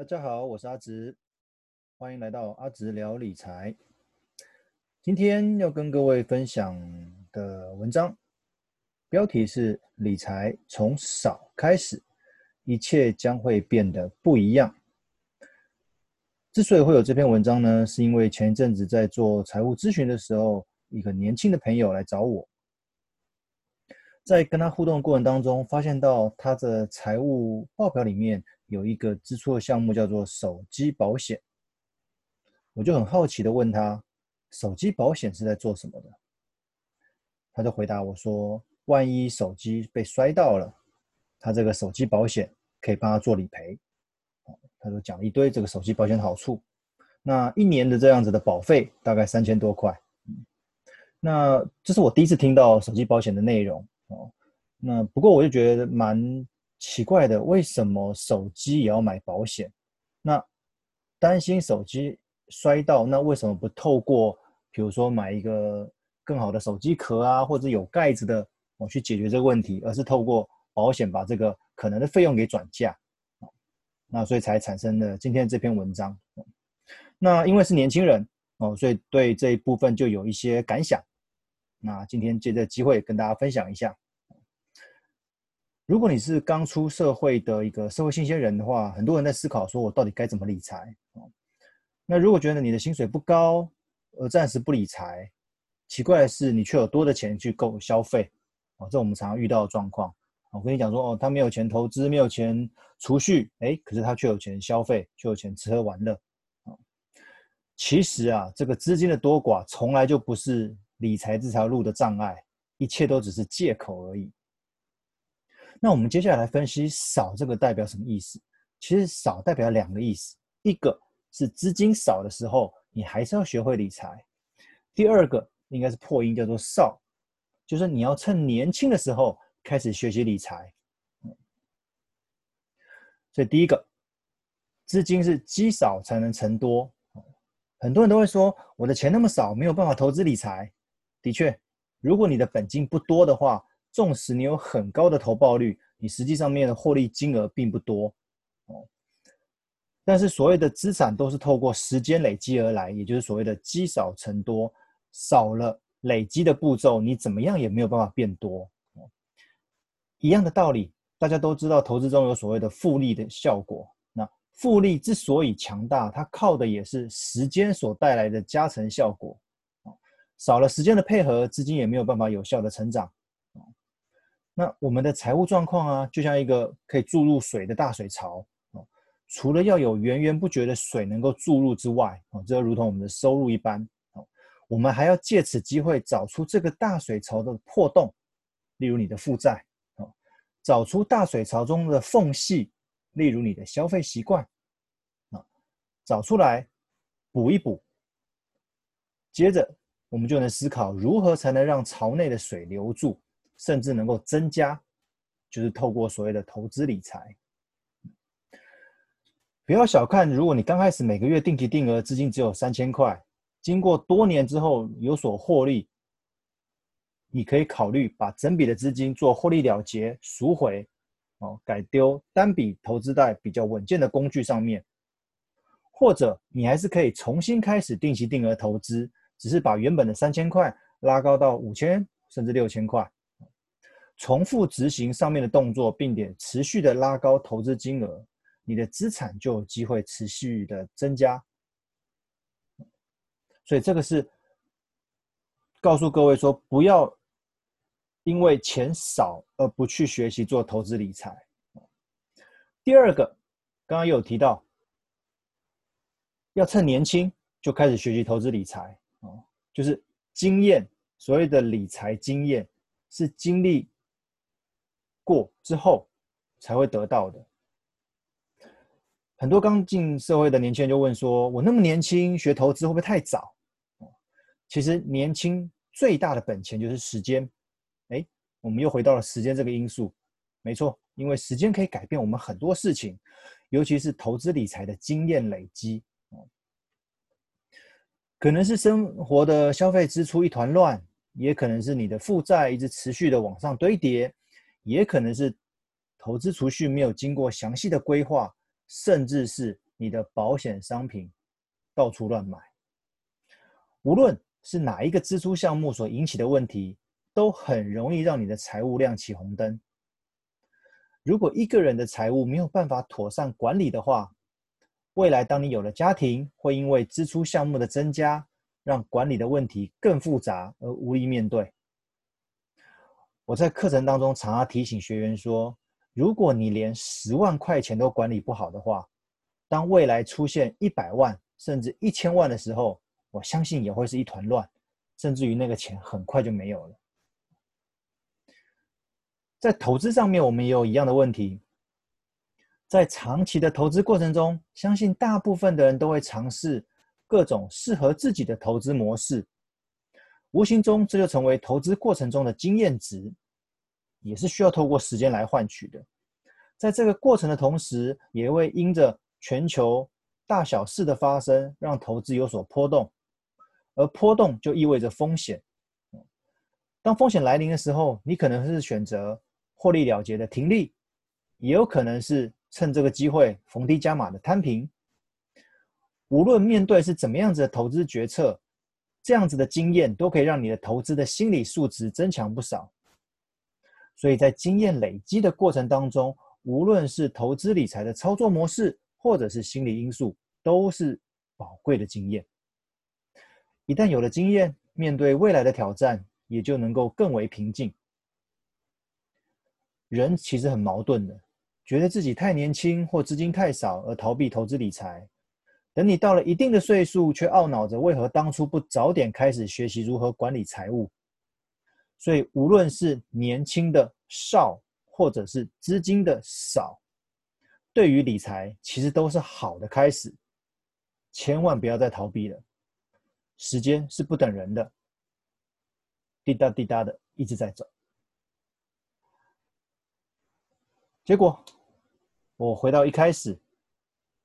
大家好，我是阿直，欢迎来到阿直聊理财。今天要跟各位分享的文章，标题是“理财从少开始，一切将会变得不一样”。之所以会有这篇文章呢，是因为前一阵子在做财务咨询的时候，一个年轻的朋友来找我，在跟他互动的过程当中，发现到他的财务报表里面。有一个支出的项目叫做手机保险，我就很好奇的问他，手机保险是在做什么的？他就回答我说，万一手机被摔到了，他这个手机保险可以帮他做理赔。他就讲了一堆这个手机保险的好处，那一年的这样子的保费大概三千多块。那这是我第一次听到手机保险的内容哦。那不过我就觉得蛮。奇怪的，为什么手机也要买保险？那担心手机摔到，那为什么不透过，比如说买一个更好的手机壳啊，或者有盖子的，我去解决这个问题，而是透过保险把这个可能的费用给转嫁？那所以才产生了今天这篇文章。那因为是年轻人哦，所以对这一部分就有一些感想。那今天借这个机会跟大家分享一下。如果你是刚出社会的一个社会新鲜人的话，很多人在思考说，我到底该怎么理财？那如果觉得你的薪水不高，而暂时不理财，奇怪的是，你却有多的钱去购消费，哦，这我们常常遇到的状况。我跟你讲说，哦，他没有钱投资，没有钱储蓄，哎，可是他却有钱消费，却有钱吃喝玩乐。其实啊，这个资金的多寡从来就不是理财这条路的障碍，一切都只是借口而已。那我们接下来分析“少”这个代表什么意思？其实“少”代表两个意思，一个是资金少的时候，你还是要学会理财；第二个应该是破音，叫做“少”，就是你要趁年轻的时候开始学习理财。所以第一个，资金是积少才能成多。很多人都会说，我的钱那么少，没有办法投资理财。的确，如果你的本金不多的话，纵使你有很高的投报率，你实际上面的获利金额并不多哦。但是所谓的资产都是透过时间累积而来，也就是所谓的积少成多，少了累积的步骤，你怎么样也没有办法变多。一样的道理，大家都知道，投资中有所谓的复利的效果。那复利之所以强大，它靠的也是时间所带来的加成效果。少了时间的配合，资金也没有办法有效的成长。那我们的财务状况啊，就像一个可以注入水的大水槽哦。除了要有源源不绝的水能够注入之外，哦，这如同我们的收入一般哦，我们还要借此机会找出这个大水槽的破洞，例如你的负债哦，找出大水槽中的缝隙，例如你的消费习惯啊，找出来补一补。接着，我们就能思考如何才能让槽内的水留住。甚至能够增加，就是透过所谓的投资理财。不要小看，如果你刚开始每个月定期定额资金只有三千块，经过多年之后有所获利，你可以考虑把整笔的资金做获利了结、赎回，哦，改丢单笔投资在比较稳健的工具上面，或者你还是可以重新开始定期定额投资，只是把原本的三千块拉高到五千甚至六千块。重复执行上面的动作，并且持续的拉高投资金额，你的资产就有机会持续的增加。所以这个是告诉各位说，不要因为钱少而不去学习做投资理财。第二个，刚刚有提到，要趁年轻就开始学习投资理财哦，就是经验，所谓的理财经验是经历。过之后才会得到的。很多刚进社会的年轻人就问说：“我那么年轻，学投资会不会太早？”其实年轻最大的本钱就是时间。哎，我们又回到了时间这个因素。没错，因为时间可以改变我们很多事情，尤其是投资理财的经验累积。可能是生活的消费支出一团乱，也可能是你的负债一直持续的往上堆叠。也可能是投资储蓄没有经过详细的规划，甚至是你的保险商品到处乱买。无论是哪一个支出项目所引起的问题，都很容易让你的财务亮起红灯。如果一个人的财务没有办法妥善管理的话，未来当你有了家庭，会因为支出项目的增加，让管理的问题更复杂而无力面对。我在课程当中常常提醒学员说，如果你连十万块钱都管理不好的话，当未来出现一百万甚至一千万的时候，我相信也会是一团乱，甚至于那个钱很快就没有了。在投资上面，我们也有一样的问题。在长期的投资过程中，相信大部分的人都会尝试各种适合自己的投资模式，无形中这就成为投资过程中的经验值，也是需要透过时间来换取的。在这个过程的同时，也会因着全球大小事的发生，让投资有所波动，而波动就意味着风险。当风险来临的时候，你可能是选择获利了结的停利，也有可能是。趁这个机会逢低加码的摊平，无论面对是怎么样子的投资决策，这样子的经验都可以让你的投资的心理素质增强不少。所以在经验累积的过程当中，无论是投资理财的操作模式，或者是心理因素，都是宝贵的经验。一旦有了经验，面对未来的挑战，也就能够更为平静。人其实很矛盾的。觉得自己太年轻或资金太少而逃避投资理财，等你到了一定的岁数，却懊恼着为何当初不早点开始学习如何管理财务。所以，无论是年轻的少，或者是资金的少，对于理财其实都是好的开始。千万不要再逃避了，时间是不等人的，滴答滴答的一直在走。结果。我回到一开始，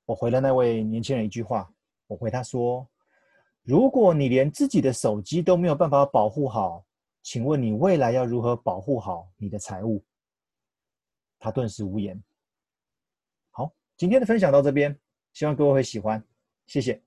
我回了那位年轻人一句话，我回他说：“如果你连自己的手机都没有办法保护好，请问你未来要如何保护好你的财物？”他顿时无言。好，今天的分享到这边，希望各位会喜欢，谢谢。